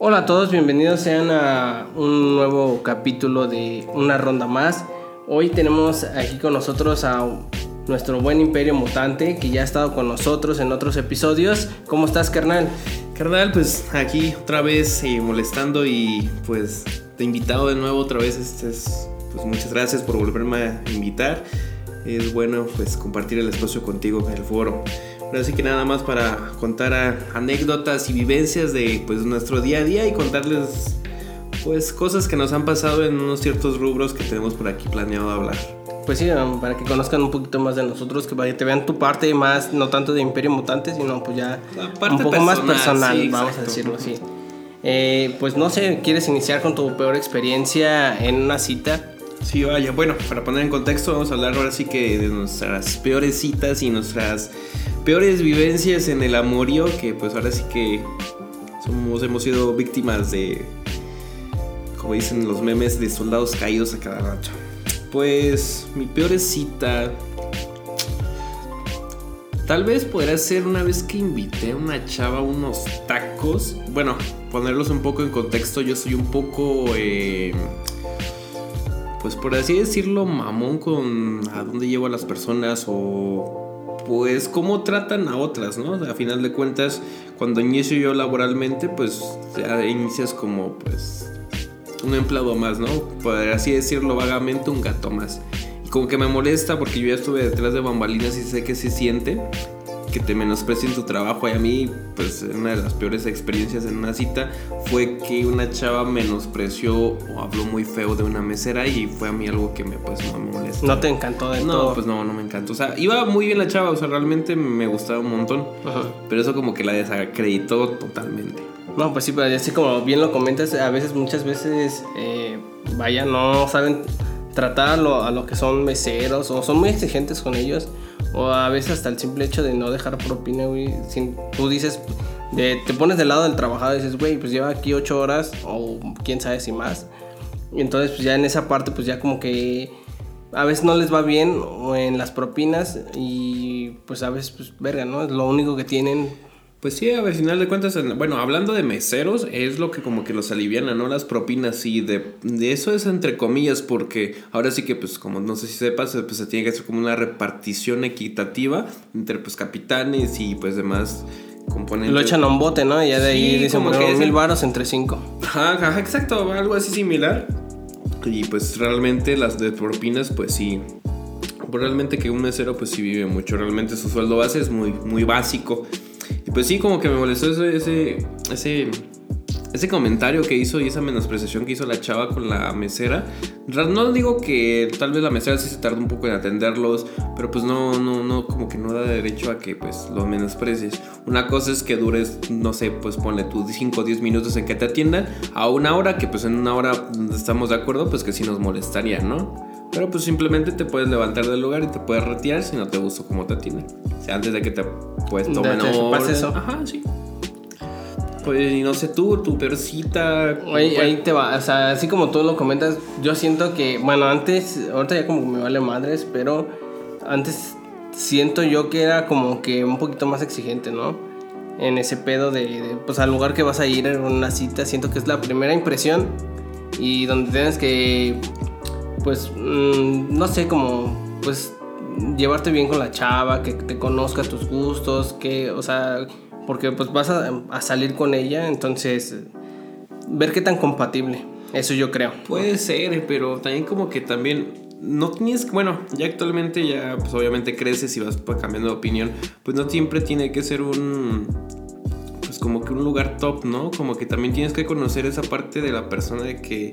Hola a todos, bienvenidos sean a un nuevo capítulo de Una Ronda Más. Hoy tenemos aquí con nosotros a nuestro buen Imperio Mutante que ya ha estado con nosotros en otros episodios. ¿Cómo estás, carnal? Carnal, pues aquí otra vez eh, molestando y pues te he invitado de nuevo otra vez. Este es, pues muchas gracias por volverme a invitar. Es bueno pues compartir el espacio contigo en el foro. Así que nada más para contar anécdotas y vivencias de pues nuestro día a día y contarles pues cosas que nos han pasado en unos ciertos rubros que tenemos por aquí planeado hablar. Pues sí, um, para que conozcan un poquito más de nosotros, que te vean tu parte más, no tanto de Imperio Mutante, sino pues ya un poco más personal, vamos a decirlo así. Eh, pues no sé, ¿quieres iniciar con tu peor experiencia en una cita? Sí, vaya, bueno, para poner en contexto, vamos a hablar ahora sí que de nuestras peores citas y nuestras peores vivencias en el amorío, que pues ahora sí que somos, hemos sido víctimas de, como dicen los memes, de soldados caídos a cada rato. Pues mi peor cita, tal vez podría ser una vez que invité a una chava unos tacos. Bueno, ponerlos un poco en contexto, yo soy un poco... Eh, pues por así decirlo, mamón con a dónde llevo a las personas o pues cómo tratan a otras, ¿no? a final de cuentas, cuando inicio yo laboralmente, pues ya inicias como pues un empleado más, ¿no? Por así decirlo vagamente, un gato más. Y como que me molesta porque yo ya estuve detrás de bambalinas y sé que se siente que te menosprecien tu trabajo. Y a mí, pues, una de las peores experiencias en una cita fue que una chava menospreció o habló muy feo de una mesera y fue a mí algo que me, pues, no me molesta. ¿No te encantó de no, todo? No, pues no, no me encantó. O sea, iba muy bien la chava, o sea, realmente me gustaba un montón. Pero eso como que la desacreditó totalmente. No, pues sí, pero así como bien lo comentas, a veces, muchas veces, eh, vaya, no saben tratar a lo, a lo que son meseros o son muy exigentes con ellos o a veces hasta el simple hecho de no dejar propina, güey. tú dices, te pones del lado del trabajador y dices, güey, pues lleva aquí ocho horas o quién sabe si más. Y entonces, pues ya en esa parte, pues ya como que a veces no les va bien en las propinas y pues a veces, pues verga, ¿no? Es lo único que tienen pues sí, a ver, al final de cuentas, bueno, hablando de meseros, es lo que como que los aliviana, ¿no? Las propinas, y de, de, eso es entre comillas, porque ahora sí que, pues, como no sé si sepas, pues se tiene que hacer como una repartición equitativa entre, pues, capitanes y, pues, demás componentes. Lo echan a un bote, ¿no? Y ya de ahí dicen, como que mil varos entre cinco. Ajá, ajá, exacto, algo así similar. Y, pues, realmente las de propinas, pues, sí... Realmente que un mesero, pues, sí vive mucho. Realmente su sueldo base es muy, muy básico. Y pues sí, como que me molestó ese, ese, ese, comentario que hizo y esa menospreciación que hizo la chava con la mesera. No digo que tal vez la mesera sí se tarde un poco en atenderlos, pero pues no, no, no, como que no da derecho a que pues los menosprecies. Una cosa es que dures, no sé, pues ponle tus 5 o 10 minutos en que te atiendan, a una hora que pues en una hora estamos de acuerdo, pues que sí nos molestaría, ¿no? Pero pues simplemente te puedes levantar del lugar y te puedes retirar si no te gustó cómo te atienden. O sea, antes de que te pues tomen orden. eso? Ajá, sí. Pues y no sé tú, tu peor cita. ahí te va, o sea, así como tú lo comentas, yo siento que, bueno, antes, ahorita ya como me vale madres, pero antes siento yo que era como que un poquito más exigente, ¿no? En ese pedo de, de pues al lugar que vas a ir en una cita, siento que es la primera impresión y donde tienes que pues, mm, no sé, como, pues, llevarte bien con la chava, que te conozca tus gustos, que, o sea, porque pues vas a, salir con ella, entonces, ver qué tan compatible, eso yo creo. Puede ser, pero también como que también no tienes, bueno, ya actualmente ya pues obviamente creces y vas pues, cambiando de opinión, pues no siempre tiene que ser un pues como que un lugar top, ¿no? Como que también tienes que conocer esa parte de la persona de que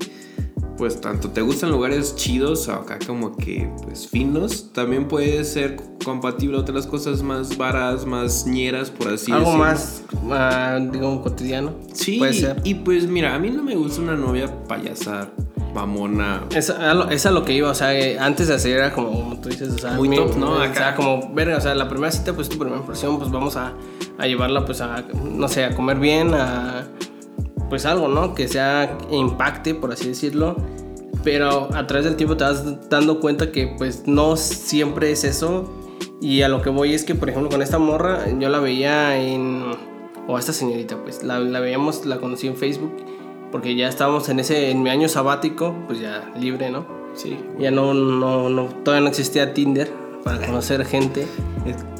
pues tanto te gustan lugares chidos o acá como que pues finos, también puede ser compatible a otras cosas más varas, más ñeras, por así decirlo. Algo más, uh, digamos, cotidiano. Sí, puede ser. y pues mira, a mí no me gusta una novia payasa mamona. Es a, lo, es a lo que iba, o sea, eh, antes de hacer era como, tú dices, o sea, muy top, ¿no? Acá. O sea, como, ver, o sea, la primera cita, pues tu primera impresión, pues vamos a, a llevarla, pues a, no sé, a comer bien, a pues algo, ¿no? Que sea impacte, por así decirlo. Pero a través del tiempo te vas dando cuenta que pues no siempre es eso. Y a lo que voy es que, por ejemplo, con esta morra, yo la veía en, o a esta señorita, pues la, la veíamos, la conocí en Facebook, porque ya estábamos en ese, en mi año sabático, pues ya libre, ¿no? Sí. Ya no, no, no, todavía no existía Tinder para conocer gente.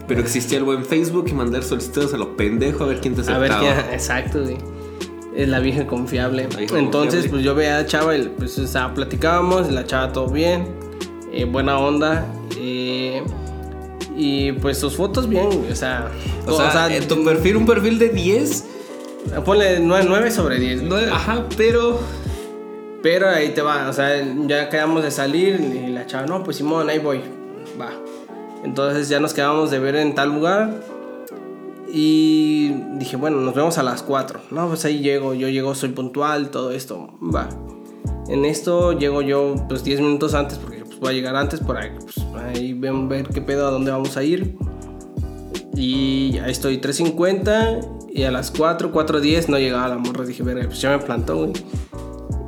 Pero existía el buen Facebook y mandar solicitudes a lo pendejo a ver quién te A ver aceptaba. qué, exacto, güey. Es la vieja confiable. La vieja Entonces, confiable. pues yo veía a la chava y pues o sea, platicábamos, la chava todo bien, eh, buena onda. eh, y pues sus fotos bien, o sea, O sea, en tu perfil, un perfil de 10. ponle 9, sobre 10. No, ajá, pero. Pero ahí te va, o sea, ya quedamos de salir y la chava, no, pues Simón, ahí voy, va. Entonces ya nos quedamos de ver en tal lugar y dije, bueno, nos vemos a las 4. No, pues ahí llego, yo llego, soy puntual, todo esto, va. En esto llego yo pues 10 minutos antes porque pues, voy a llegar antes por ahí, pues, ahí ven, ver qué pedo, a dónde vamos a ir. Y ahí estoy 3.50 y a las 4, 4.10 no llegaba la morra. Dije, verga, pues ya me plantó, güey.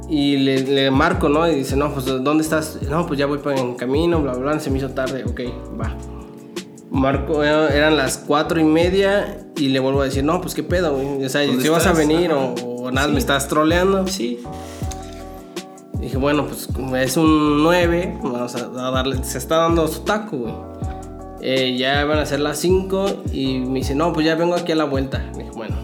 Y le, marco, ¿no? Y dice, no, pues ¿dónde estás? No, pues ya voy para en camino, bla, bla, bla. Se me hizo tarde, ok, va. Marco, eh, eran las cuatro y media y le vuelvo a decir, no, pues qué pedo, güey. O sea, ¿Dónde si vas a estás? venir o, o nada, Sí. me estás troleando. Sí. Dije, bueno, pues es un 9, vamos a, a darle, se está dando su taco, güey. Eh, ya van a ser las 5 y me dice, no, pues ya vengo aquí a la vuelta. Dije, bueno.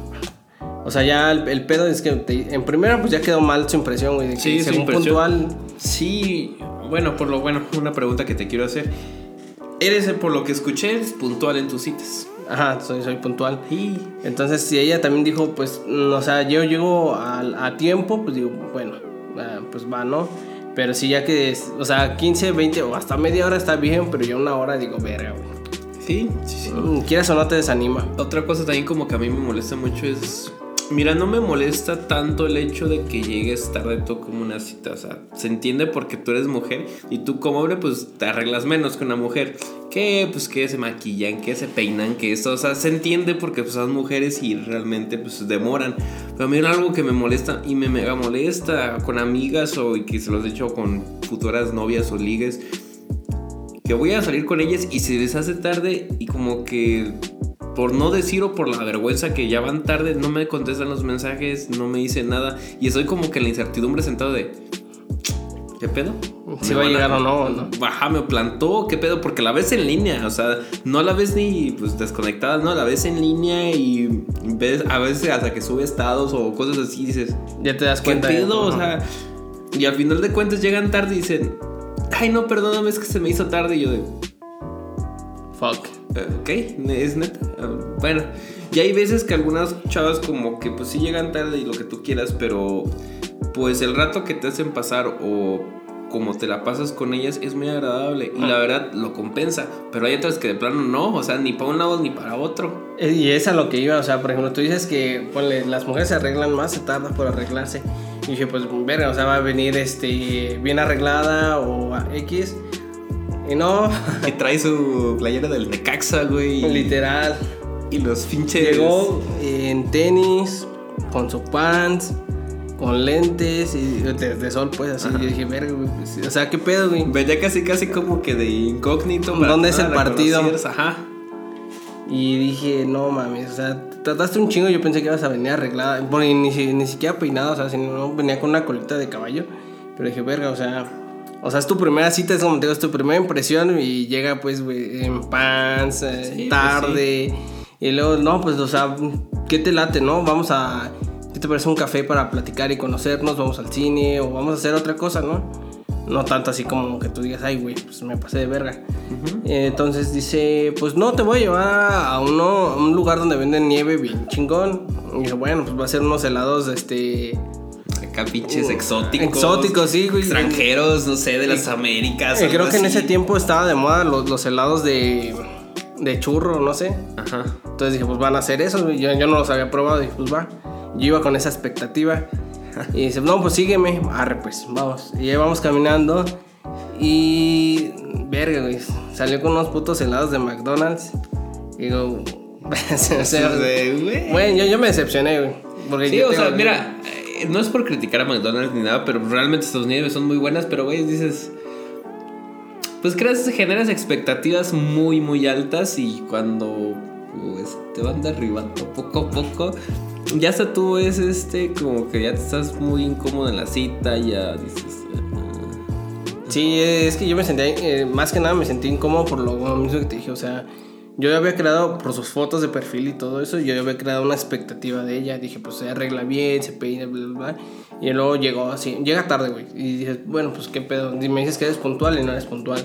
O sea, ya el, el pedo es que te- en primera pues ya quedó mal su impresión, güey. De que Sí, según impresión. puntual, Sí, bueno, por lo bueno, una pregunta que te quiero hacer. Eres, por lo que escuché, eres puntual en tus citas. ajá, soy, soy puntual. Y Entonces, si ella también dijo, pues, mm, o sea, yo llego a, a tiempo, pues digo, bueno, ah, pues va, ¿no? Pero si ya que, es- o sea, 15, 20 o hasta media hora está bien, pero yo una hora digo, verga, güey. sí, sí, sí. Mm, Quieras o no te desanima. Otra cosa también como que a mí me molesta mucho es... Mira, no me molesta tanto el hecho de que llegues tarde tú como una cita. O sea, se entiende porque tú eres mujer y tú como hombre pues te arreglas menos que una mujer. Que pues que se maquillan, que se peinan, que esto. O sea, se entiende porque pues son mujeres y realmente pues demoran. Pero a mí algo que me molesta y me mega molesta con amigas o que se los he hecho con futuras novias o ligues que voy a salir con ellas y se les hace tarde y como que por no decir o por la vergüenza que ya van tarde no me contestan los mensajes, no me dicen nada y estoy como que en la incertidumbre sentado de ¿qué pedo? Si ¿Me va a llegar o no, ¿no? Baja, me plantó, ¿qué pedo? Porque la ves en línea, o sea, no la ves ni pues desconectada, no, la ves en línea y ves a veces hasta que sube estados o cosas así dices, Ya te das ¿Qué cuenta. de- pedo? O sea, y al final de cuentas llegan tarde y dicen, ay, no, perdóname, es que se me hizo tarde. Y yo de, Fuck. "Eh, ok, es neta. Ah, Bueno, y hay veces que algunas chavas como que pues sí llegan tarde y lo que tú quieras, pero pues el rato que te hacen pasar o como te la pasas con ellas es muy agradable y la verdad lo compensa, pero hay otras que de plano no, o sea, ni para un lado ni para otro. Eh, Y es a lo que iba, o sea, por ejemplo, tú dices que ponle, las mujeres se arreglan más, se tarda por arreglarse. Y dije, pues, verga, o sea, va a venir este, bien arreglada o a X. Y no, Que trae su playera del Necaxa, güey. literal. Y los pinches... Llegó en tenis, con su pants, con lentes y de, de sol, pues así. Yo dije, verga, güey, pues, o sea, ¿qué pedo, güey? Venía casi casi como que de incógnito. ¿Dónde es el partido? Ajá. Y dije, no mames, o sea, trataste un chingo. Yo pensé que ibas a venir arreglada. Bueno, y ni, ni siquiera peinada, o sea, si no venía con una colita de caballo. Pero dije, verga, o sea, o sea, es tu primera cita, es como te digo, es tu primera impresión. Y llega, pues, güey, en pants, eh, Sí, pues, tarde. Y luego, no, pues, o sea, ¿qué te late, no? Vamos a. ¿Qué te parece un café para platicar y conocernos? Vamos al cine o vamos a hacer otra cosa, ¿no? No tanto así como que tú digas, ay, güey, pues me pasé de verga. Eh, Entonces dice, pues no, te voy a llevar a, uno, a un lugar donde venden nieve bien chingón. Y dije, bueno, pues va a ser unos helados, este... Acá pinches Uh, exóticos. exóticos, sí, güey. Extranjeros, no sé, de las Américas. eh, creo que en ese tiempo estaba de moda los, los helados de, de churro, no sé. Ajá. Entonces dije, pues van a hacer eso. Yo, yo no los había probado. Dije, pues va. Yo iba con esa expectativa. Y dice, no, pues sígueme. Arre, pues, vamos. Y ahí vamos caminando. Y. Verga, güey. Salió con unos putos helados de McDonald's. Y digo. o sea, de, güey. Bueno, yo, yo me decepcioné, güey. Porque Sí, yo o sea, mira, no es por criticar a McDonald's ni nada, pero realmente estas nieves son muy buenas, pero güey, dices. Pues creas, generas expectativas muy, muy altas y cuando pues, te van derribando poco a poco. Ya hasta tú es este, como que ya te estás muy incómodo en la cita, ya dices. "Ah". Sí, es que yo me sentía, eh, más que nada me sentí incómodo por lo mismo que te dije, o sea, yo ya había creado, por sus fotos de perfil y todo eso, yo ya había creado una expectativa de ella, dije, pues se arregla bien, se peina, bla, bla, bla, y luego llegó así, llega tarde, güey, y dije, bueno, pues qué pedo, y me dices que eres puntual y no eres puntual.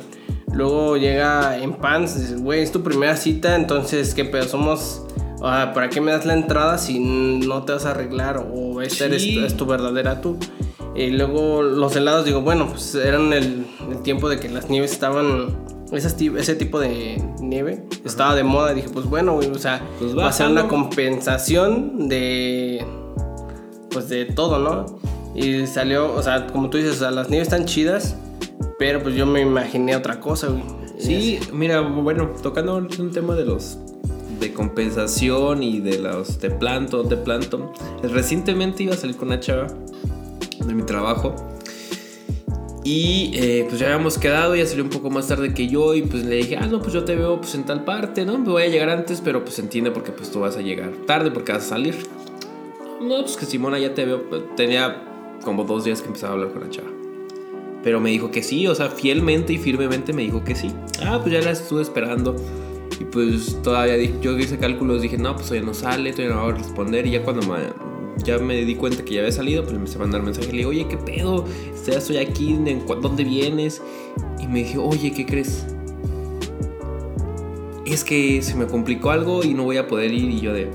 Luego llega en pants, dices, güey, es tu primera cita, entonces, ¿qué pedo? Somos... ah, ¿Para qué me das la entrada si no te vas a arreglar? O esta eres, es tu verdadera tú. Y luego los helados, digo, bueno, pues eran el, el tiempo de que las nieves estaban. Ti- ese tipo de nieve estaba de moda. Dije, pues bueno, güey, o sea, Pues va a ser una compensación de. Pues de todo, ¿no? Y salió, o sea, como tú dices, o sea, las nieves están chidas, pero pues yo me imaginé otra cosa, güey. Sí, mira, bueno, tocando un tema de los de compensación y de los de planto, de planto. Recientemente iba a salir con una chava de mi trabajo. Y eh, pues ya habíamos quedado, ella salió un poco más tarde que yo y pues le dije, ah, no, pues yo te veo pues en tal parte, ¿no? Me voy a llegar antes, pero pues entiende porque pues tú vas a llegar tarde porque vas a salir. No, pues que Simona ya te veo, tenía como dos días que empezaba a hablar con la chava. Pero me dijo que sí, o sea, fielmente y firmemente me dijo que sí. Ah, pues ya la estuve esperando. Y pues todavía yo hice cálculos, dije, no, pues todavía no sale, todavía no va a responder. Y ya cuando me, ya me di cuenta que ya había salido, pues me a mandar mensaje. Le dije, oye, ¿qué pedo? Ya estoy aquí, ¿en cu- ¿dónde vienes? Y me dijo, oye, ¿qué crees? Es que se me complicó algo y no voy a poder ir. Y yo de,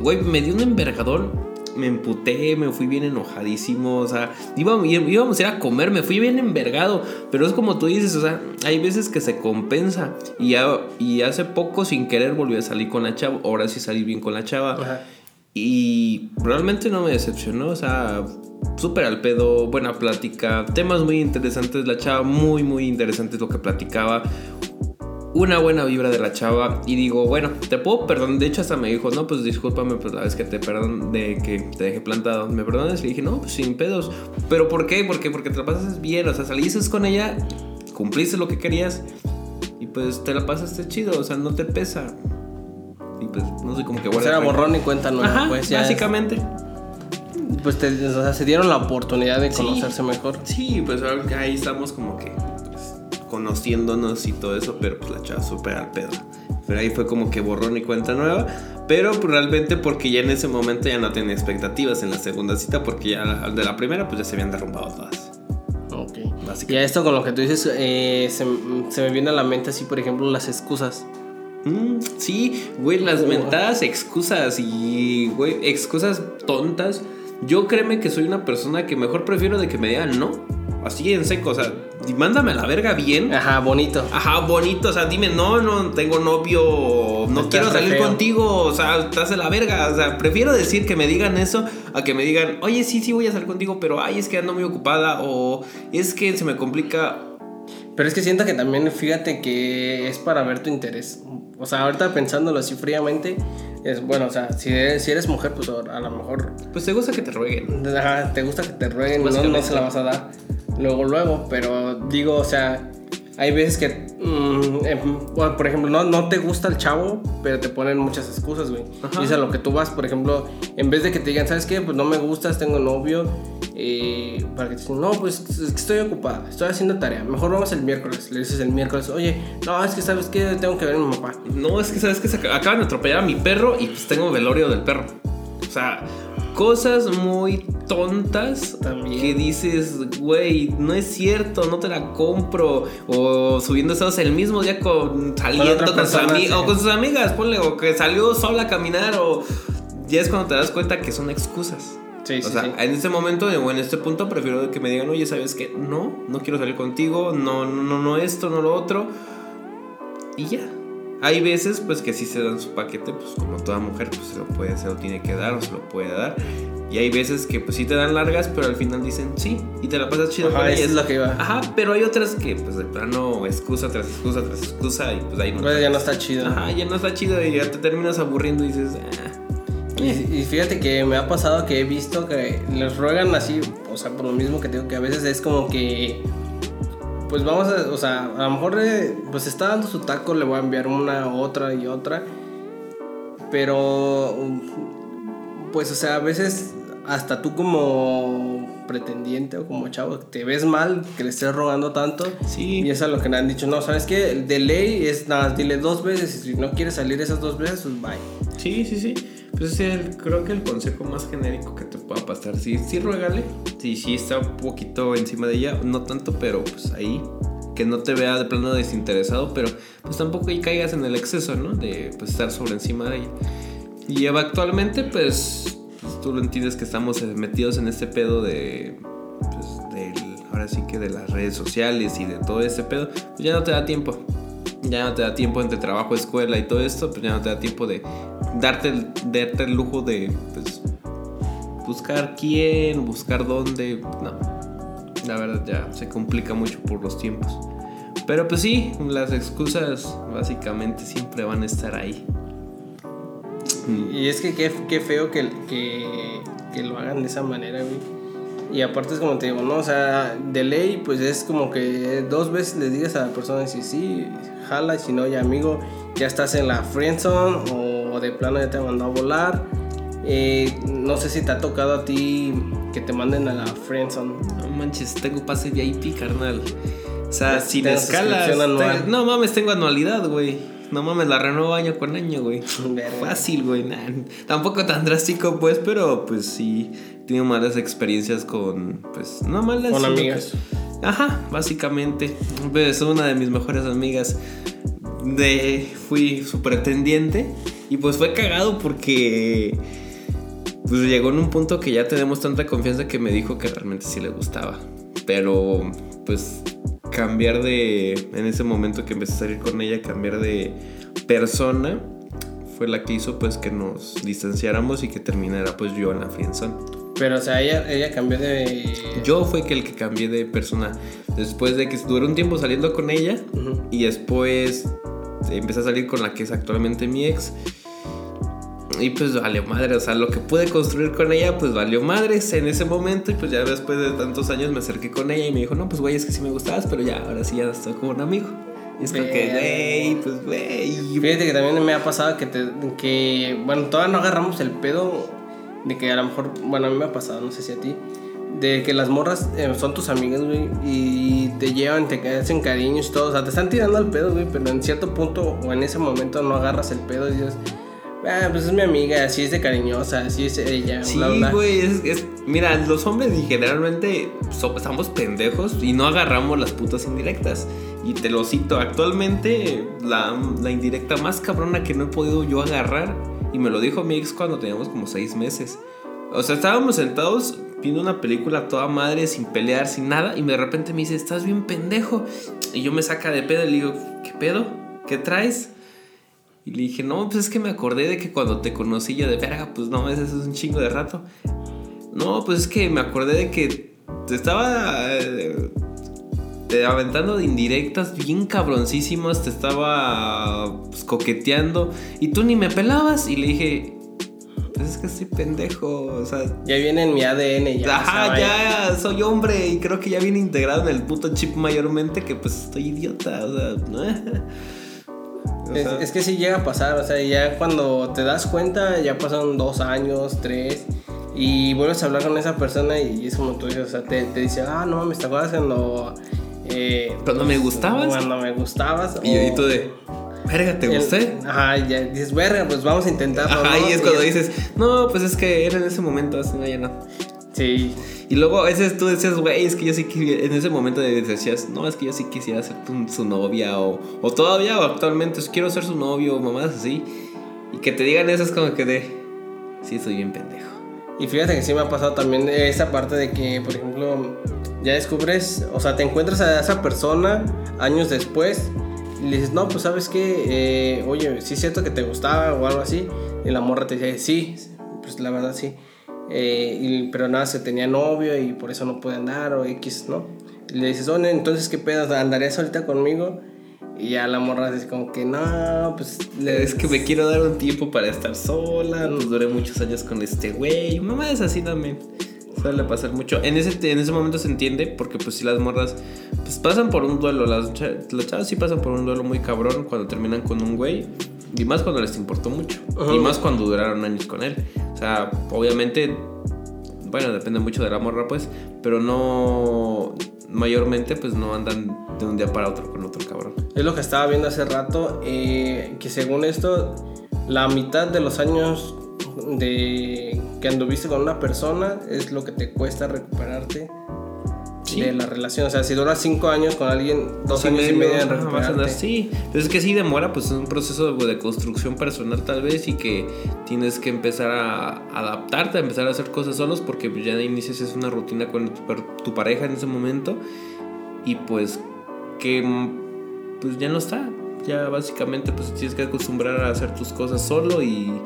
güey, me dio un envergadón. Me emputé, me fui bien enojadísimo. O sea, íbamos, íbamos a ir a comer, me fui bien envergado. Pero es como tú dices, o sea, hay veces que se compensa. Y, ya- y hace poco, sin querer, volví a salir con la chava. Ahora sí salí bien con la chava. Ajá. Y realmente no me decepcionó, o sea, súper al pedo, buena plática, temas muy interesantes, la chava muy, muy interesante lo que platicaba. Una buena vibra de la chava y digo, bueno, te puedo perdonar. De hecho, hasta me dijo, no, pues discúlpame, pues la vez que te perdón, de que te dejé plantado. ¿Me perdonas? Le dije, no, pues sin pedos. ¿Pero por qué? Porque, porque te la pasas bien, o sea, saliste con ella, cumpliste lo que querías y pues te la pasaste chido, o sea, no te pesa. Pues, no sé, como que Pues guarda era borrón y cuenta nueva, Ajá, pues ya. básicamente. Pues te- o sea, se dieron la oportunidad de Sí. conocerse mejor. Sí, pues ahora que ahí estamos como que pues, conociéndonos y todo eso, pero pues la chava súper al pedo. Pero ahí fue como que borrón y cuenta nueva. Pero pues, realmente porque ya en ese momento ya no tenía expectativas en la segunda cita, porque ya de la primera pues ya se habían derrumbado todas. Ok. Básicamente. Y a esto con lo que tú dices, eh, se, se me viene a la mente así, por ejemplo, las excusas. Mm, sí, güey, las Oh. mentadas excusas y, güey, excusas tontas. Yo créeme que soy una persona que mejor prefiero de que me digan no. Así en seco, o sea, mándame a la verga bien. Ajá, bonito. Ajá, bonito, o sea, dime, no, no tengo novio, no Estás quiero salir feo. contigo, o sea, estás de la verga, o sea, prefiero decir que me digan eso a que me digan, oye, sí, sí voy a salir contigo, pero ay, es que ando muy ocupada o es que se me complica. Pero es que siento que también, fíjate que es para ver tu interés. O sea, ahorita pensándolo así fríamente, es bueno, o sea, si eres, si eres mujer, pues a lo mejor Pues te gusta que te rueguen. ajá, te gusta que te rueguen, no, no se la vas a dar luego, luego. Pero digo, o sea, hay veces que, mm, em, bueno, por ejemplo, no, no te gusta el chavo, pero te ponen muchas excusas, güey. Y es a lo que tú vas, por ejemplo, en vez de que te digan, ¿sabes qué? Pues no me gustas, tengo novio. eh, para que te digan, no, pues es que estoy ocupada, estoy haciendo tarea. Mejor vamos el miércoles. Le dices el miércoles, oye, no, es que sabes que tengo que ver a mi papá. No, es que sabes que acaban de atropellar a mi perro y pues tengo velorio del perro. O sea, cosas muy tontas También. que dices, güey, no es cierto, no te la compro. O subiendo estados el mismo día con saliendo con, sus persona, ami- sí. o con sus amigas, ponle, o que salió sola a caminar, o ya es cuando te das cuenta que son excusas. Sí, o sí, sea, sí. en este momento o en este punto prefiero que me digan, oye, ¿sabes qué? No, no quiero salir contigo, no, no, no esto, no lo otro. Y ya. Hay veces pues que sí se dan su paquete, pues como toda mujer pues se lo puede, se lo tiene que dar o se lo puede dar. Y hay veces que pues sí te dan largas, pero al final dicen sí y te la pasas chido Ajá, es lo que iba. Ajá, pero hay otras que pues de plano excusa tras excusa tras excusa y pues ahí no. Pues ya no está chido. Ajá, ya no está chido y ya te terminas aburriendo y dices, ah. Y, y fíjate que me ha pasado que he visto que les ruegan así, o sea, por lo mismo que digo, que a veces es como que, pues vamos a, o sea, a lo mejor eh, pues está dando su taco, le voy a enviar una, otra y otra. Pero, pues, o sea, a veces hasta tú como pretendiente o como chavo te ves mal que le estés rogando tanto. Sí. Y eso es lo que me han dicho. No, ¿sabes qué? De ley es nada, dile dos veces y si no quieres salir esas dos veces, pues bye. Sí, sí, sí. Pues es el, creo que el consejo más genérico que te pueda pasar. Sí, sí, ruégale. Sí, sí, está un poquito encima de ella. No tanto, pero pues ahí. Que no te vea de plano desinteresado, pero pues tampoco ahí caigas en el exceso, ¿no? De pues, estar sobre encima de ella. Y actualmente, pues, pues, tú lo entiendes que estamos eh, metidos en este pedo de. Pues, ahora sí que de las redes sociales y de todo este pedo. Pues ya no te da tiempo. Ya no te da tiempo entre trabajo, escuela y todo esto, pues ya no te da tiempo de darte el, darte el lujo de pues, buscar quién, buscar dónde. No. La verdad ya se complica mucho por los tiempos. Pero pues sí, las excusas básicamente siempre van a estar ahí. Y es que qué, qué feo que, que, que lo hagan de esa manera, güey. Y aparte es como te digo, ¿no? O sea, de ley, pues es como que dos veces le digas a la persona si sí, jala, si no, ya amigo, ya estás en la friendzone o de plano ya te mandó a volar. Eh, no sé si te ha tocado a ti que te manden a la friendzone. No manches, tengo pase VIP, carnal. O sea, sin escalas. te- No mames, tengo anualidad, güey. No mames, la renuevo año con año, güey. Fácil, güey. nah, tampoco tan drástico, pues, pero pues sí. He tenido malas experiencias con, pues, no malas. Con que- amigas. Ajá, básicamente. Pues una de mis mejores amigas de fui su pretendiente y pues fue cagado porque pues llegó en un punto que ya tenemos tanta confianza que me dijo que realmente sí le gustaba. Pero pues cambiar de en ese momento que empecé a salir con ella, cambiar de persona fue la que hizo pues que nos distanciáramos y que terminara pues yo en la friendzone. Pero, o sea, ella, ella cambió de. Yo fue que el que cambié de persona. Después de que duré un tiempo saliendo con ella y después empecé a salir con la que es actualmente mi ex. Y pues valió madre, o sea, lo que pude construir con ella, pues valió madres en ese momento. Y pues ya después de tantos años me acerqué con ella y me dijo, no, pues güey, es que sí me gustabas, pero ya, ahora sí ya estoy como un amigo. Y es como que, güey, pues güey. Fíjate que también me ha pasado que, te, que, bueno, todavía no agarramos el pedo de que a lo mejor, bueno, a mí me ha pasado, no sé si a ti, de que las morras eh, son tus amigas, güey, y te llevan, te hacen cariños y todo, o sea, te están tirando al pedo, güey, pero en cierto punto o en ese momento no agarras el pedo y dices, ah, pues es mi amiga, así es de cariñosa, así es ella, Sí, güey, es, es- Mira, los hombres y generalmente so- estamos pendejos y no agarramos las putas indirectas. Y te lo cito, actualmente la, la indirecta más cabrona que no he podido yo agarrar, y me lo dijo mi ex cuando teníamos como seis meses. O sea, estábamos sentados viendo una película toda madre, sin pelear, sin nada, y de repente me dice, estás bien pendejo. Y yo me saca de pedo y le digo, ¿qué pedo? ¿Qué traes? Y le dije, no, pues es que me acordé de que cuando te conocí yo de verga, pues no, ese es un chingo de rato. No, pues es que me acordé de que te estaba eh, te aventando de indirectas bien cabroncísimas, te estaba pues, coqueteando y tú ni me pelabas. Y le dije, pues es que estoy pendejo, o sea. Ya viene en mi ADN, ya. Ajá, ya soy hombre y creo que ya viene integrado en el puto chip mayormente que pues estoy idiota, o sea, o Es, es que sí llega a pasar, o sea, ya cuando te das cuenta, ya pasaron dos años, tres, y vuelves a hablar con esa persona y es como tú dices, o sea, te, te dice, ah, no mames, ¿te acuerdas cuando... Eh, Cuando me gustabas. Cuando me gustabas. y, y o- tú de, verga, ¿te el- gusté? Ajá, ya dices, verga, pues vamos a intentarlo. Ajá, ¿no? y es cuando dices, no, pues es que era en ese momento, así no, ya no. Sí, Y luego a veces tú decías, güey, es que yo sí que en ese momento decías, no, es que yo sí quisiera ser tu- su novia o, o todavía o actualmente quiero ser su novio o mamás así. Y que te digan eso es como que de, sí, soy bien pendejo. Y fíjate que sí me ha pasado también esa parte de que, por ejemplo, ya descubres, o sea, te encuentras a esa persona años después y le dices, no, pues sabes que, oye, sí es cierto que te gustaba o algo así. Y la morra te dice, sí, pues la verdad sí. Eh, y- pero nada, se tenía novio y por eso no puede andar o X, ¿no? Y le dices, oye, entonces, ¿qué pedo? ¿Andarías ahorita conmigo? Y ya la morra dice como que no, pues... Es que me quiero dar un tiempo para estar sola, pues duré muchos años con este güey. Mamá es así también. Suele pasar mucho. En ese, en ese momento se entiende porque pues si las morras pues pasan por un duelo. Las, las chavas sí pasan por un duelo muy cabrón cuando terminan con un güey. Y más cuando les importó mucho. Ajá. Y más cuando duraron años con él. O sea, obviamente, bueno, depende mucho de la morra, pues, pero no, mayormente, pues no andan de un día para otro con otro cabrón. Es lo que estaba viendo hace rato, eh, que según esto, la mitad de los años de que anduviste con una persona es lo que te cuesta recuperarte Sí. de la relación. O sea, si duras cinco años con alguien, dos Sí, años y medio en recuperarte. Sí, pero es que sí demora, pues es un proceso de, de construcción personal tal vez y que tienes que empezar a adaptarte, a empezar a hacer cosas solos porque pues, ya inicias es una rutina con tu, pareja en ese momento y pues que pues ya no está, ya básicamente pues tienes que acostumbrar a hacer tus cosas solo y, y,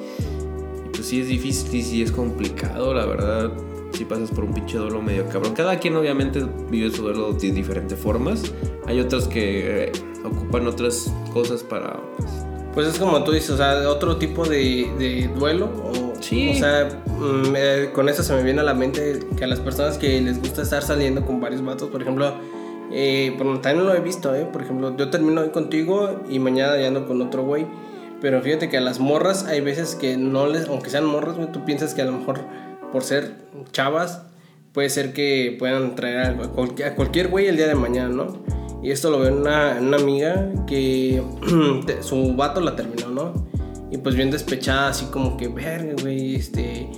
pues sí es difícil y sí es complicado, la verdad. Si pasas por un pinche duelo medio cabrón. Cada quien obviamente vive su duelo de diferentes formas. Hay otros que eh, ocupan otras cosas para... pues, Pues es como tú dices, o sea, otro tipo de, de duelo. O, Sí. o sea, mm, eh, con eso se me viene a la mente que a las personas que les gusta estar saliendo con varios vatos, por ejemplo, eh, bueno, también lo he visto, ¿eh? Por ejemplo, yo termino hoy contigo y mañana ya ando con otro güey. Pero fíjate que a las morras hay veces que no les, aunque sean morras, tú piensas que a lo mejor por ser chavas, puede ser que puedan traer a cualquier, a cualquier güey el día de mañana, ¿no? Y esto lo veo en una, una amiga que su vato la terminó, ¿no? Y pues bien despechada, así como que, verga, güey, este,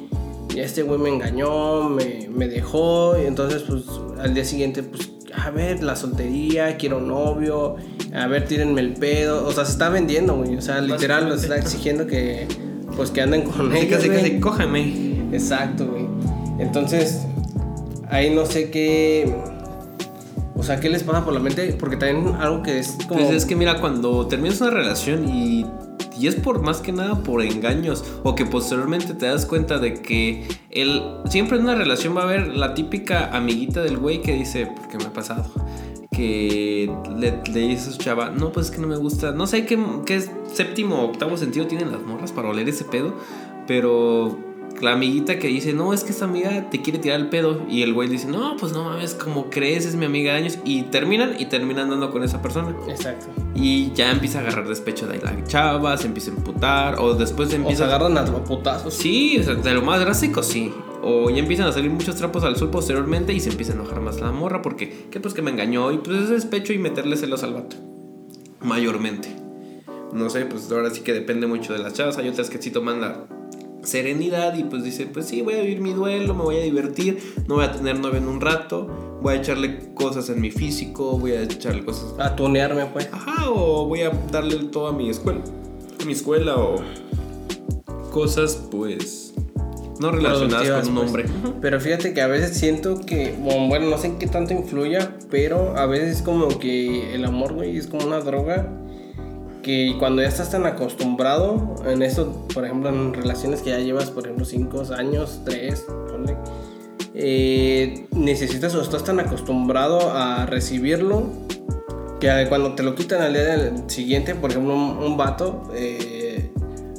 ya este güey me engañó, me, me dejó. Y entonces, pues al día siguiente, pues, a ver, la soltería, quiero un novio, a ver, tírenme el pedo. O sea, se está vendiendo, güey. O sea, literal, lo está exigiendo que, pues, que anden con ellos, casi, casi, cójame. Exacto, güey. Entonces, ahí no sé qué. O sea, ¿qué les pasa por la mente? Porque también algo que es como. Pues es que mira, cuando terminas una relación y, y es por más que nada por engaños o que posteriormente te das cuenta de que él siempre en una relación va a haber la típica amiguita del güey que dice, porque me ha pasado, que le, le dice a su chava, no, pues es que no me gusta, no sé qué, qué séptimo o octavo sentido tienen las morras para oler ese pedo, pero la amiguita que dice, no, es que esta amiga te quiere tirar el pedo. Y el güey dice, no, pues no mames, como crees, es mi amiga de años. Y terminan y terminan dando con esa persona. Exacto. Y ya empieza a agarrar despecho de la chava, se empieza a emputar, o después se O se empieza agarran a putazos. Sí, o sea, de lo más drástico, sí. O ya empiezan a salir muchos trapos al sol posteriormente y se empieza a enojar más la morra porque, ¿qué pues que me engañó? Y pues es despecho y meterle celos al vato. Mayormente. No sé, pues ahora sí que depende mucho de las chavas. Hay otras que sí toman la serenidad y pues dicen, pues sí, voy a vivir mi duelo, me voy a divertir, no voy a tener novio en un rato, voy a echarle cosas en mi físico, voy a echarle cosas A tunearme, pues. Ajá, o voy a darle todo a mi escuela. A mi escuela o cosas, pues, no relacionadas con un pues. hombre. Pero fíjate que a veces siento que, bueno, bueno, no sé en qué tanto influya, pero a veces es como que el amor, güey, es como una droga que cuando ya estás tan acostumbrado en esto, por ejemplo, en relaciones que ya llevas, por ejemplo, 5 años, 3, ponle, eh, necesitas o estás tan acostumbrado a recibirlo que cuando te lo quitan al día del siguiente, por ejemplo, un, un vato eh,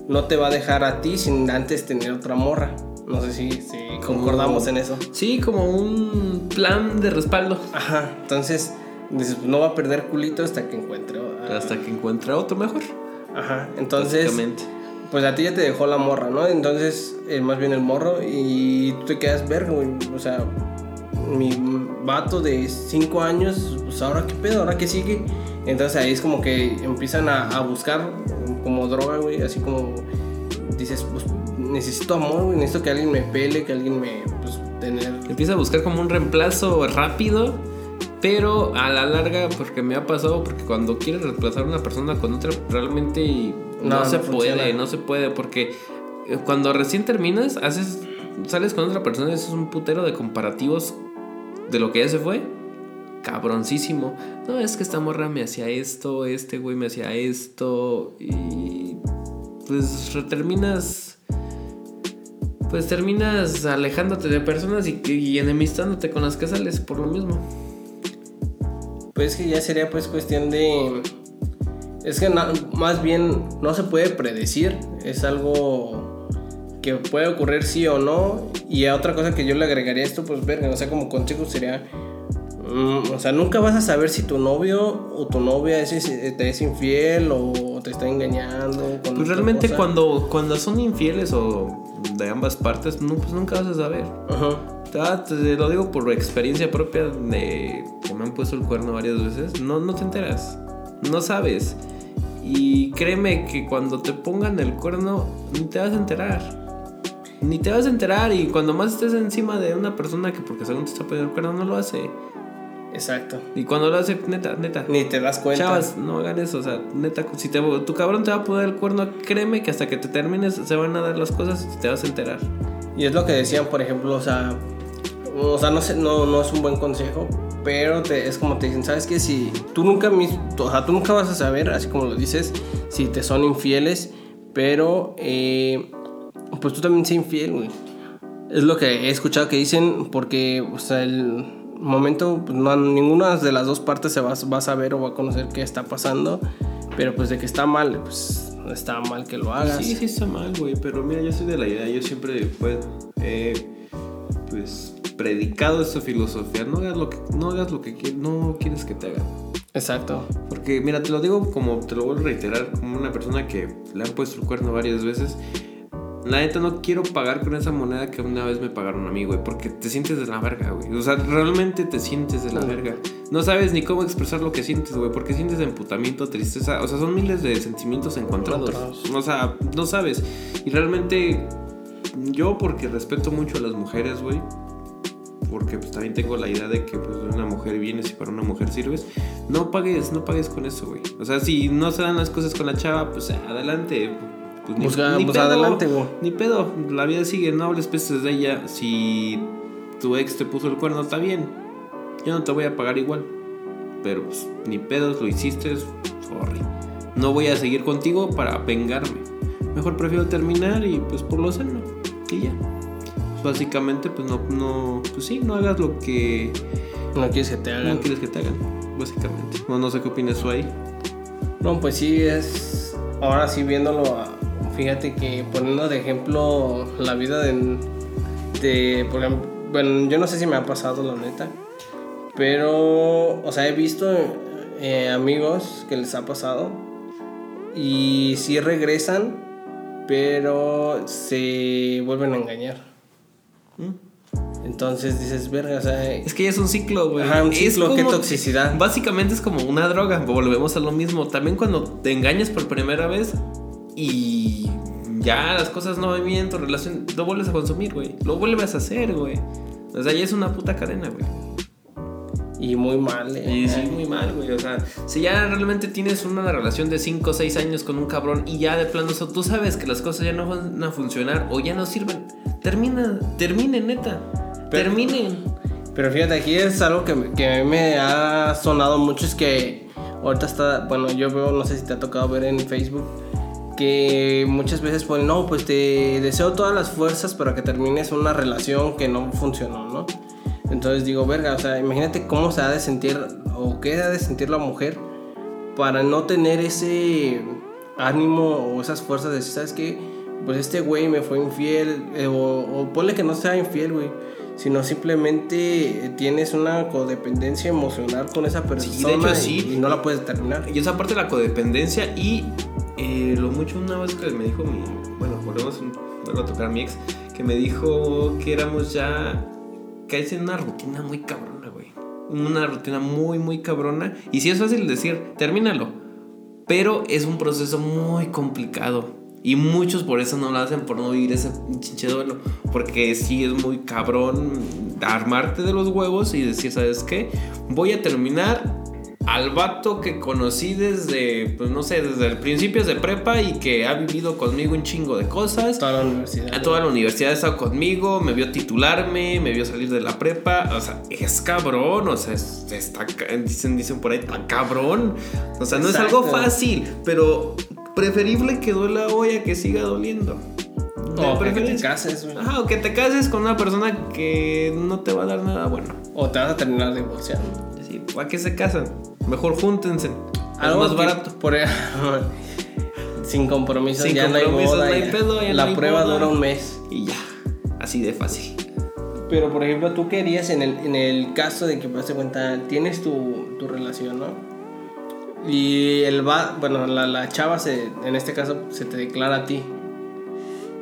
no te va a dejar a ti sin antes tener otra morra. No sé si, si concordamos en eso. Sí, como un plan de respaldo. Ajá, entonces dices, no va a perder culito hasta que encuentre. a- Hasta que encuentre otro mejor. Ajá, entonces, pues a ti ya te dejó la morra, ¿no? Entonces, eh, más bien el morro y tú te quedas verga, güey. O sea, mi vato de 5 años, pues ahora qué pedo, ahora qué sigue. Entonces ahí es como que empiezan a, a buscar como droga, güey, así como dices, pues necesito amor, güey, necesito que alguien me pele, que alguien me, pues, tener... Empieza a buscar como un reemplazo rápido. Pero a la larga, porque me ha pasado, porque cuando quieres reemplazar a una persona con otra, realmente no, No, se no puede, funciona. no se puede, porque eh, cuando recién terminas, haces, sales con otra persona, eso es un putero de comparativos de lo que ya se fue. Cabroncísimo. No, es que esta morra me hacía esto, este güey me hacía esto, y pues terminas pues terminas alejándote de personas y, y enemistándote con las que sales por lo mismo. Pues que ya sería pues cuestión de... Es que más bien no se puede predecir, es algo que puede ocurrir sí o no. Y otra cosa que yo le agregaría a esto, pues verga, o sea, como consejo sería o sea, nunca vas a saber si tu novio o tu novia es, es- te es infiel o te está engañando. con Pues realmente cosa. cuando, cuando son infieles o de ambas partes, no, pues nunca vas a saber. Ajá. Ah, te lo digo por experiencia propia de que me han puesto el cuerno varias veces. No, no te enteras. No sabes. Y créeme que cuando te pongan el cuerno, ni te vas a enterar. Ni te vas a enterar. Y cuando más estés encima de una persona que porque según te está poniendo el cuerno, no lo hace. Exacto. Y cuando lo hace, neta, neta. Ni te das cuenta. Chavas, no hagan eso, o sea, neta, si te, tu cabrón te va a poner el cuerno, créeme que hasta que te termines se van a dar las cosas y te vas a enterar. Y es lo que decían, por ejemplo, o sea, o sea, no sé, no, no es un buen consejo, pero te, es como te dicen, ¿sabes qué? Si tú nunca mis, o sea, tú nunca vas a saber, así como lo dices, si te son infieles, pero eh, pues tú también sé infiel, güey. Es lo que he escuchado que dicen, porque, o sea, el momento, pues, no, ninguna de las dos partes se va, va a saber o va a conocer qué está pasando, pero pues de que está mal, pues está mal que lo hagas. Sí, sí está mal, güey, pero mira, yo soy de la idea, yo siempre pues, he pues predicado esta filosofía, no hagas lo que no hagas lo que no quieres que te hagan. Exacto. Porque mira, te lo digo como te lo vuelvo a reiterar, como una persona que le han puesto el cuerno varias veces. La neta no quiero pagar con esa moneda que una vez me pagaron a mí, güey, porque te sientes de la verga, güey. O sea, realmente te sientes de la verga. No sabes ni cómo expresar lo que sientes, güey, porque sientes emputamiento, tristeza, o sea, son miles de sentimientos encontrados. O sea, no sabes. Y realmente yo porque respeto mucho a las mujeres, güey, porque pues también tengo la idea de que pues una mujer vienes y para una mujer sirves. No pagues, no pagues con eso, güey. O sea, si no se dan las cosas con la chava, pues adelante. Pues, Busca- pues, adelante, güey. Ni pedo, la vida sigue, no hables pestes de ella. Si tu ex te puso el cuerno, está bien. Yo no te voy a pagar igual. Pero pues, ni pedos, lo hiciste, sorry. No voy a seguir contigo para vengarme. Mejor prefiero terminar y pues por lo sano. Y ya. Pues, básicamente, pues no, no, pues sí, no hagas lo que No quieres que te hagan. no quieres que te hagan. Básicamente. No, no sé qué opinas tú ahí. No, pues sí, es. Ahora sí, viéndolo, a- fíjate que poniendo de ejemplo la vida de. de por ejemplo, bueno, yo no sé si me ha pasado, la neta. Pero, o sea, he visto eh, amigos que les ha pasado. Y sí regresan, pero se vuelven a engañar. Entonces dices, verga, o sea. Es que ya es un ciclo, güey. Ajá, un Es ciclo, qué como- toxicidad. Básicamente es como una droga. Volvemos a lo mismo. También cuando te engañas por primera vez y ya las cosas no van bien, tu relación, lo vuelves a consumir, güey. Lo vuelves a hacer, güey. O sea, ya es una puta cadena, güey. Y muy mal, eh. Y sí, muy mal, güey. O sea, si ya realmente tienes una relación de 5 o 6 años con un cabrón y ya de plano eso, tú sabes que las cosas ya no van a funcionar o ya no sirven, termina, terminen, neta. Pero- terminen. Pero fíjate, aquí es algo que, que a mí me ha sonado mucho, es que ahorita está, bueno, yo veo, no sé si te ha tocado ver en Facebook, que muchas veces ponen, no, pues te deseo todas las fuerzas para que termines una relación que no funcionó, ¿no? Entonces digo, verga, o sea, imagínate cómo se ha de sentir o qué ha de sentir la mujer para no tener ese ánimo o esas fuerzas de decir, ¿sabes qué? Pues este güey me fue infiel, eh, o, o ponle que no sea infiel, güey, sino simplemente tienes una codependencia emocional con esa persona de hecho, y- sí. y, no la puedes terminar. Y esa parte de la codependencia y lo mucho una vez que me dijo mi, bueno, volvemos a tocar a mi ex, que me dijo que éramos ya, caes en una rutina muy cabrona, güey. Una rutina muy, muy cabrona. Y sí es fácil decir, termínalo. Pero es un proceso muy complicado. Y muchos por eso no lo hacen, por no vivir ese chinche duelo. Porque sí es muy cabrón armarte de los huevos y decir, ¿sabes qué? Voy a terminar al vato que conocí desde, pues no sé, desde el principios de prepa y que ha vivido conmigo un chingo de cosas. Toda la universidad. A toda la universidad ha estado conmigo, me vio titularme, me vio salir de la prepa. O sea, es cabrón, o sea, es- está, dicen, dicen por ahí, está cabrón. O sea, no es algo fácil, pero preferible que duela hoy a que siga doliendo. O que te cases, güey. Ajá, o que te cases con una persona que no te va a dar nada bueno. O te vas a terminar divorciando. Sí, ¿Para qué se casan? Mejor júntense. Algo más barato. Por, sin compromisos, Sin ya no hay compromisos, boda. no hay ya. pedo, ya la no hay prueba boda. dura un mes. Y ya. Así de fácil. Pero, por ejemplo, tú querías en el, en el caso de que, pues, de cuenta, tienes tu, tu relación, ¿no? Y el va, bueno, la, la chava, se, en este caso, se te declara a ti.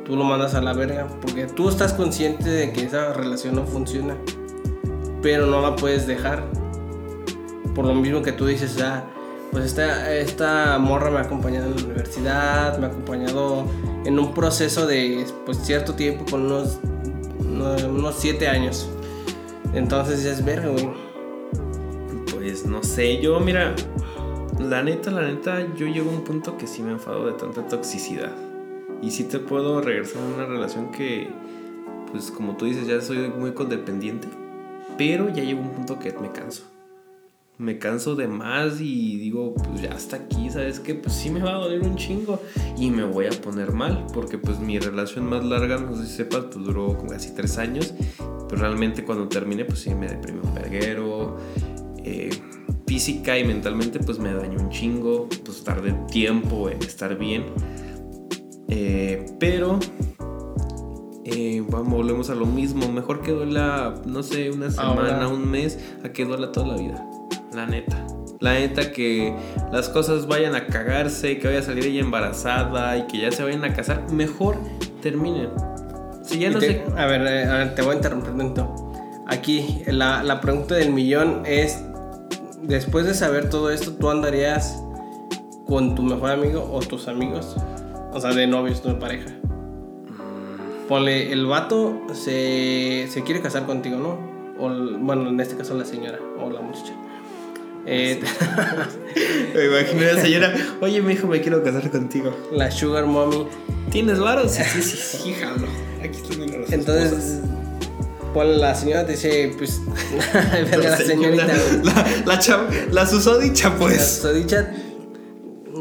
Tú lo mandas a la verga, porque tú estás consciente de que esa relación no funciona, pero no la puedes dejar. Por lo mismo que tú dices, ah, pues esta, esta morra me ha acompañado en la universidad, me ha acompañado en un proceso de pues, cierto tiempo, con unos, unos, siete años. Entonces dices, verga, güey. Pues no sé, yo mira, la neta, la neta, yo llego a un punto que sí me enfado de tanta toxicidad. Y sí te puedo regresar a una relación que, pues como tú dices, ya soy muy codependiente. Pero ya llego a un punto que me canso. Me canso de más y digo, pues ya hasta aquí, ¿sabes qué? Pues sí me va a doler un chingo y me voy a poner mal. Porque pues mi relación más larga, no sé si sepas, pues duró como casi tres años. Pero realmente cuando terminé, pues sí me deprimí un verguero. Eh, física y mentalmente pues me dañó un chingo, pues tardé tiempo en estar bien. Eh, pero eh, vamos, volvemos a lo mismo. Mejor que duela, no sé, una semana, Ahora. un mes, a que duela toda la vida. La neta. La neta que las cosas vayan a cagarse, que vaya a salir ella embarazada y que ya se vayan a casar. Mejor terminen. Si ya no te- sé. A ver, eh, a ver, te voy a interrumpir un momento. Aquí, la, la pregunta del millón es: después de saber todo esto, ¿tú andarías con tu mejor amigo o tus amigos? O sea, de novios, no de pareja. Ponle, el vato se, se quiere casar contigo, ¿no? O, bueno, en este caso la señora o la muchacha. Eh, Me imagino a la señora, oye, mi hijo, me quiero casar contigo. la sugar mommy. ¿Tienes varos? Sí, sí, sí, sí, jalo. Aquí están esposas. Entonces, ponle, la señora te dice, pues, verga, la señorita. La, la, chava- la susodicha, pues. La dicha,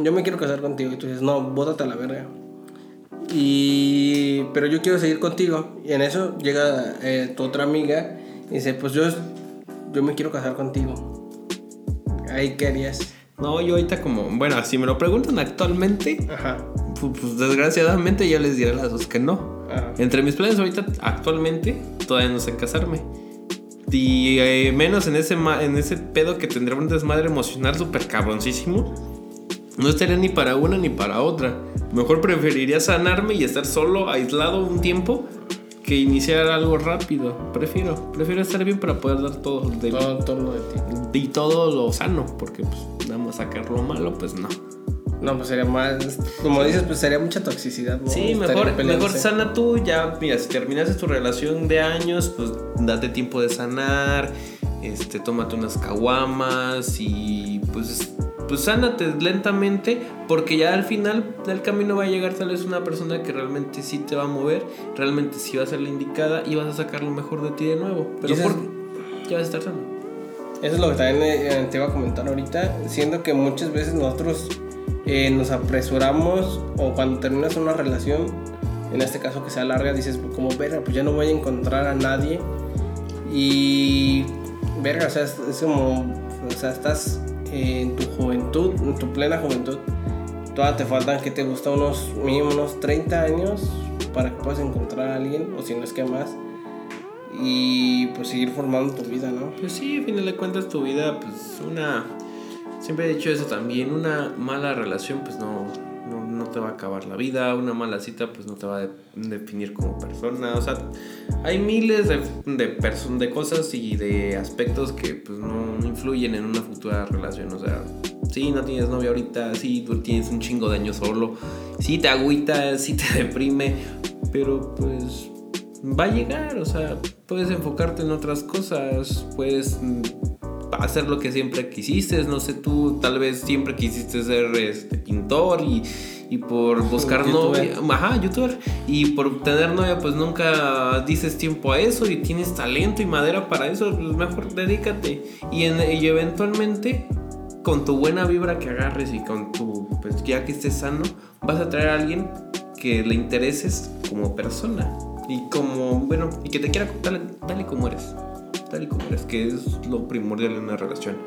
yo me quiero casar contigo. Y tú dices, no, bótate a la verga. Y, pero yo quiero seguir contigo. Y en eso llega eh, tu otra amiga y dice, pues yo, yo me quiero casar contigo. Ahí qué harías. No, yo ahorita como, bueno, si me lo preguntan actualmente, Ajá. pues, pues, desgraciadamente ya les diré las dos que no. Ajá. Entre mis planes ahorita, actualmente, todavía no sé casarme. Y eh, menos en ese, en ese pedo que tendrá un desmadre emocional súper cabroncísimo. No estaría ni para una ni para otra. Mejor preferiría sanarme y estar solo, aislado un tiempo, que iniciar algo rápido. Prefiero, prefiero estar bien para poder dar todo de. Todo, todo lo de ti. Y todo lo sano, porque pues nada más sacar lo malo, pues no. No, pues sería más, como dices, pues sería mucha toxicidad. ¿no? Sí, mejor, mejor sana tú, ya, mira, si terminaste tu relación de años, pues date tiempo de sanar, este, tómate unas caguamas y pues, pues sánate lentamente, porque ya al final del camino va a llegar tal vez una persona que realmente sí te va a mover, realmente sí va a ser la indicada y vas a sacar lo mejor de ti de nuevo, pero por, es- ya vas a estar sano. Eso es lo que también eh, te iba a comentar ahorita, siendo que muchas veces nosotros eh, nos apresuramos o cuando terminas una relación, en este caso que sea larga, dices como, verga, pues ya no voy a encontrar a nadie y, verga, o sea, es, es como, o sea, estás en tu juventud, en tu plena juventud, todavía te faltan que te gusta unos mínimo unos 30 años para que puedas encontrar a alguien, o si no es que más, y pues seguir formando tu vida, ¿no? Pues sí, a final de cuentas tu vida, pues una... Siempre he dicho eso también, una mala relación pues no te va a acabar la vida, una mala cita pues no te va a de- definir como persona, o sea, hay miles de, de, de cosas y de aspectos que pues no, influyen en una futura relación, o sea, sí, no tienes novia ahorita, sí, tú tienes un chingo de años solo, sí te agüita, sí te deprime, pero pues va a llegar, o sea, puedes enfocarte en otras cosas, puedes hacer lo que siempre quisiste, no sé, tú tal vez siempre quisiste ser este, pintor y, y por buscar novia, ajá, youtuber, y por tener novia pues nunca dices tiempo a eso y tienes talento y madera para eso, pues mejor dedícate. Y, en- y eventualmente con tu buena vibra que agarres y con tu, pues ya que estés sano, vas a traer a alguien que le intereses como persona y como, bueno, y que te quiera tal, tal y como eres, tal y como eres, que es lo primordial en una relación.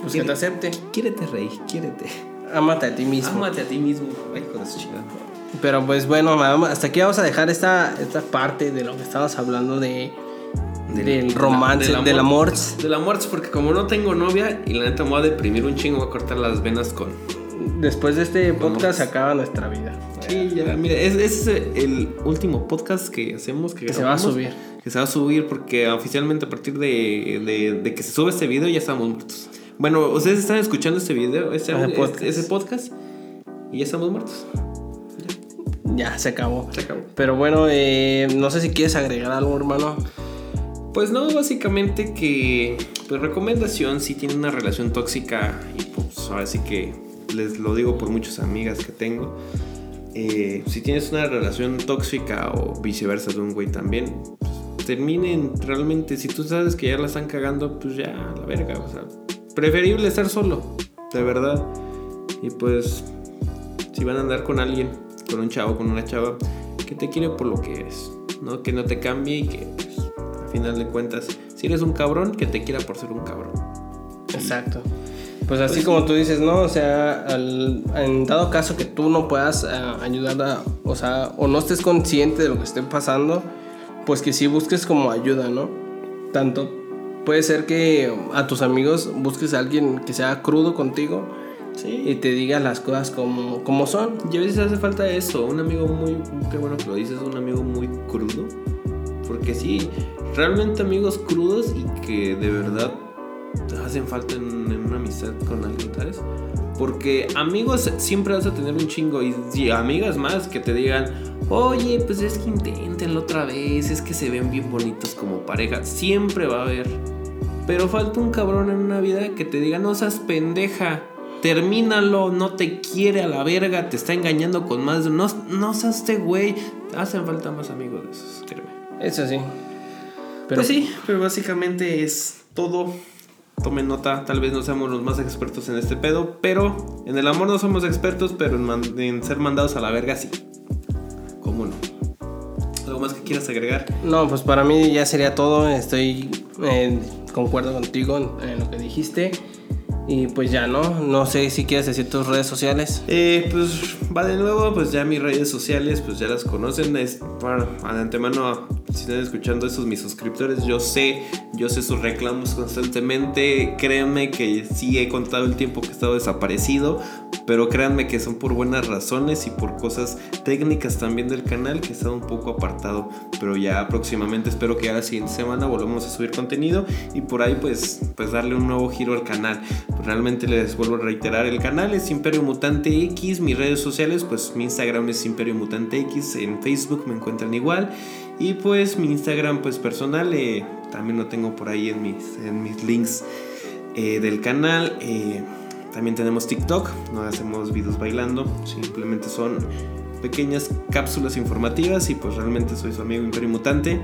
Pues que te acepte. Quiérete, rey, quiérete. Ámate a ti mismo. Ámate a ti mismo, ay, hijo de su chingada. Pero pues bueno, hasta aquí vamos a dejar esta, esta parte de lo que estábamos hablando de del, romance, del amor. Del amor, porque como no tengo novia y la neta me voy a deprimir un chingo, voy a cortar las venas con. Después de este podcast se acaba nuestra vida. Sí, ya, mira, ese es el último podcast que hacemos. Que, se va a subir. Que se va a subir porque oficialmente a partir de, de, que se sube este video ya estamos muertos. Bueno, ustedes están escuchando este video, este, podcast. ese podcast, y ya estamos muertos. Ya, se acabó. Se acabó. Pero bueno, eh, no sé si quieres agregar algo, hermano. Pues no, básicamente que, pues recomendación, si tiene una relación tóxica, y pues ahora sí que les lo digo por muchas amigas que tengo, eh, si tienes una relación tóxica o viceversa de un güey también, pues, terminen realmente, si tú sabes que ya la están cagando, pues ya, la verga, o sea, preferible estar solo, de verdad. Y pues, si van a andar con alguien, con un chavo, con una chava, que te quiere por lo que eres, ¿no? Que no te cambie y que, pues, al final de cuentas, si eres un cabrón, que te quiera por ser un cabrón. Exacto. Pues así pues como tú dices, ¿no? O sea, en dado caso que tú no puedas eh, ayudar a, o sea, o no estés consciente de lo que esté pasando, pues que sí busques como ayuda, ¿no? Tanto puede ser que a tus amigos busques a alguien que sea crudo contigo y te diga las cosas como, como son. Y a veces hace falta eso, un amigo muy, qué bueno que lo dices, un amigo muy crudo. Porque sí, realmente amigos crudos y que de verdad hacen falta en, una amistad con alguien, ¿sabes? Porque amigos siempre vas a tener un chingo y, amigas más que te digan, oye, pues es que inténtenlo otra vez, es que se ven bien bonitos como pareja, siempre va a haber. Pero falta un cabrón en una vida que te diga, no seas pendeja, termínalo, no te quiere a la verga, te está engañando con más de... No, no seas este güey, hacen falta más amigos de esos, créeme. Eso sí. Pero... Pues sí, pero básicamente es todo tomen nota, tal vez no seamos los más expertos en este pedo, pero en el amor no somos expertos, pero en, ser mandados a la verga sí. ¿Cómo no? ¿Algo más que quieras agregar? No, pues para mí ya sería todo. Estoy eh, concuerdo contigo en lo que dijiste. Y pues ya, ¿no? No sé si quieres decir tus redes sociales. Eh, pues va de nuevo, pues ya mis redes sociales, pues ya las conocen. Es, bueno, de antemano, si están escuchando esos mis suscriptores, yo sé, yo sé sus reclamos constantemente. Créanme que sí he contado el tiempo que he estado desaparecido, pero créanme que son por buenas razones y por cosas técnicas también del canal que he estado un poco apartado. Pero ya próximamente espero que a la siguiente semana volvamos a subir contenido y por ahí pues, pues darle un nuevo giro al canal realmente les vuelvo a reiterar, el canal es Imperio Mutante X, mis redes sociales, pues mi Instagram es Imperio Mutante X, en Facebook me encuentran igual y pues mi Instagram pues personal eh, también lo tengo por ahí en mis, en mis links eh, del canal. Eh, también tenemos TikTok, no hacemos videos bailando, simplemente son pequeñas cápsulas informativas y pues realmente soy su amigo Imperio Mutante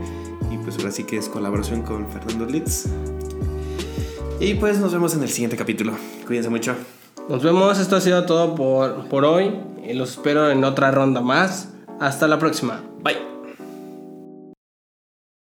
y pues ahora sí que es colaboración con Fernando Litz. Y pues nos vemos en el siguiente capítulo. Cuídense mucho. Nos vemos. Esto ha sido todo por, por hoy. Los espero en otra ronda más. Hasta la próxima. Bye.